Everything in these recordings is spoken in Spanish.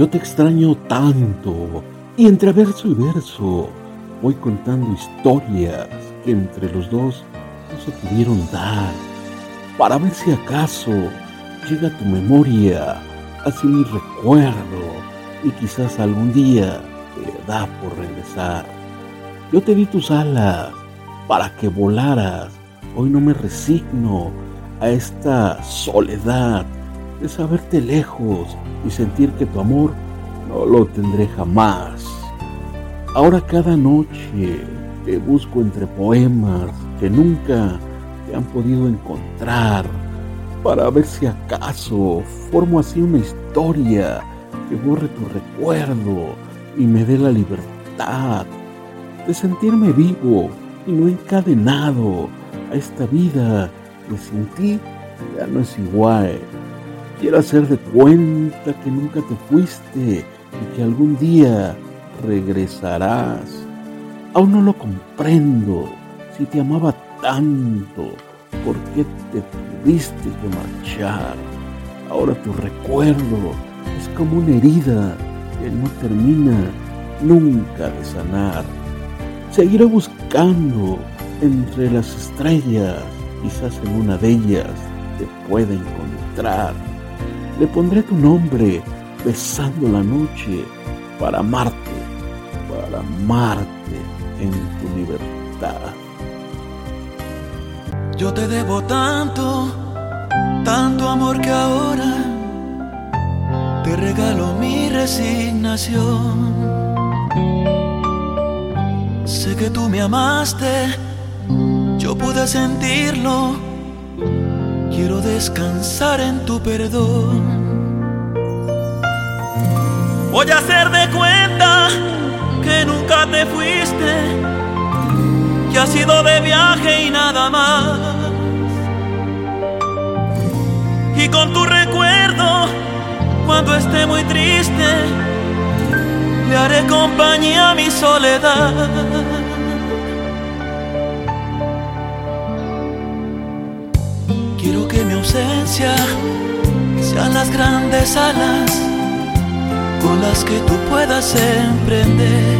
Yo te extraño tanto y entre verso y verso voy contando historias que entre los dos no se pudieron dar para ver si acaso llega tu memoria así mi recuerdo y quizás algún día te da por regresar. Yo te di tus alas para que volaras. Hoy no me resigno a esta soledad de saberte lejos y sentir que tu amor no lo tendré jamás. Ahora cada noche te busco entre poemas que nunca te han podido encontrar para ver si acaso formo así una historia que borre tu recuerdo y me dé la libertad de sentirme vivo y no encadenado a esta vida que sin ti ya no es igual. Quiero hacer de cuenta que nunca te fuiste y que algún día regresarás. Aún no lo comprendo. Si te amaba tanto, ¿por qué te tuviste que marchar? Ahora tu recuerdo es como una herida que no termina nunca de sanar. Seguiré buscando entre las estrellas, quizás en una de ellas te pueda encontrar. Le pondré tu nombre besando la noche para amarte, para amarte en tu libertad. Yo te debo tanto, tanto amor que ahora te regalo mi resignación. Sé que tú me amaste, yo pude sentirlo Quiero descansar en tu perdón. Voy a hacer de cuenta que nunca te fuiste, que has ido de viaje y nada más. Y con tu recuerdo, cuando esté muy triste, le haré compañía a mi soledad. Ausencia sean las grandes alas con las que tú puedas emprender.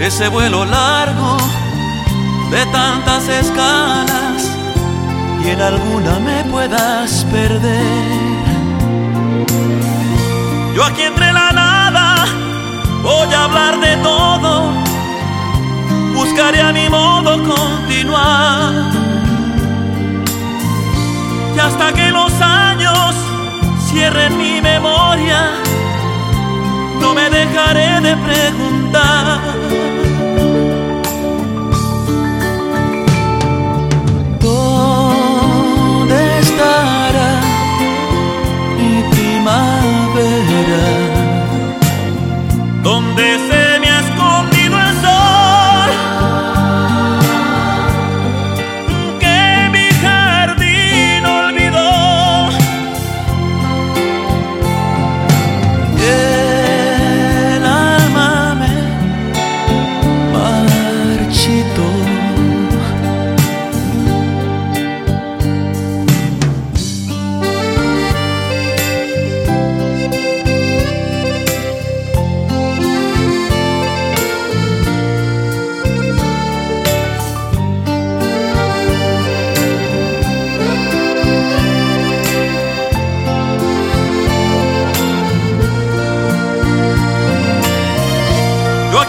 Ese vuelo largo de tantas escalas y en alguna me puedas perder. Yo aquí entre la nada voy a hablar de todo, buscaré a mi modo continuar hasta que los años cierren mi memoria, no me dejaré de preguntar.